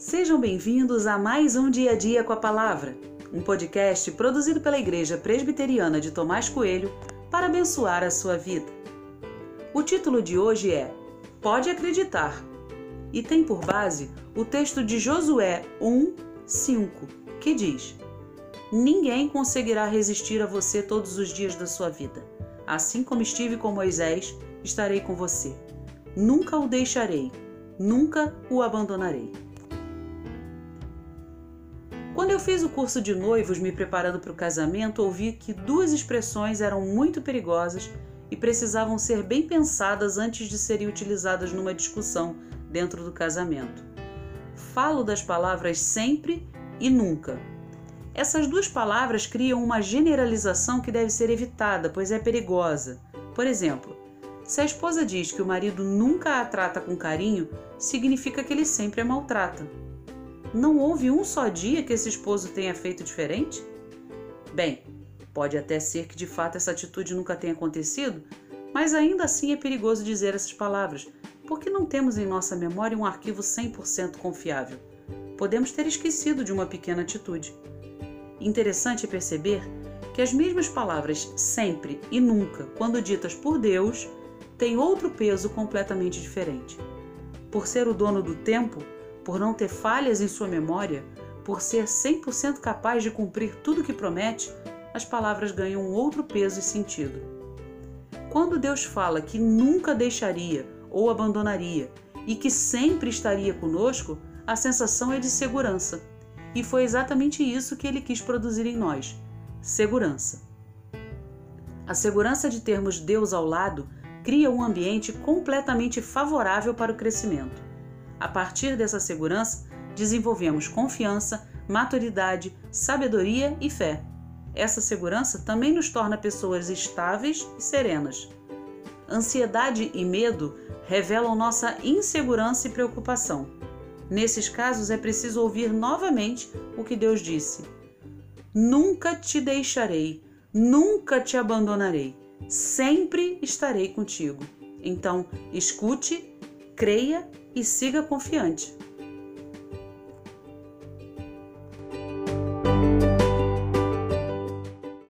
Sejam bem-vindos a mais um Dia a Dia com a Palavra, um podcast produzido pela Igreja Presbiteriana de Tomás Coelho para abençoar a sua vida. O título de hoje é Pode Acreditar e tem por base o texto de Josué 1, 5, que diz: Ninguém conseguirá resistir a você todos os dias da sua vida. Assim como estive com Moisés, estarei com você. Nunca o deixarei, nunca o abandonarei. Quando eu fiz o curso de noivos me preparando para o casamento, ouvi que duas expressões eram muito perigosas e precisavam ser bem pensadas antes de serem utilizadas numa discussão dentro do casamento. Falo das palavras sempre e nunca. Essas duas palavras criam uma generalização que deve ser evitada, pois é perigosa. Por exemplo, se a esposa diz que o marido nunca a trata com carinho, significa que ele sempre a maltrata. Não houve um só dia que esse esposo tenha feito diferente? Bem, pode até ser que de fato essa atitude nunca tenha acontecido, mas ainda assim é perigoso dizer essas palavras, porque não temos em nossa memória um arquivo 100% confiável. Podemos ter esquecido de uma pequena atitude. Interessante perceber que as mesmas palavras sempre e nunca, quando ditas por Deus, têm outro peso completamente diferente. Por ser o dono do tempo, por não ter falhas em sua memória, por ser 100% capaz de cumprir tudo o que promete, as palavras ganham um outro peso e sentido. Quando Deus fala que nunca deixaria ou abandonaria e que sempre estaria conosco, a sensação é de segurança e foi exatamente isso que ele quis produzir em nós: segurança. A segurança de termos Deus ao lado cria um ambiente completamente favorável para o crescimento. A partir dessa segurança, desenvolvemos confiança, maturidade, sabedoria e fé. Essa segurança também nos torna pessoas estáveis e serenas. Ansiedade e medo revelam nossa insegurança e preocupação. Nesses casos, é preciso ouvir novamente o que Deus disse: Nunca te deixarei, nunca te abandonarei, sempre estarei contigo. Então, escute, creia e siga confiante.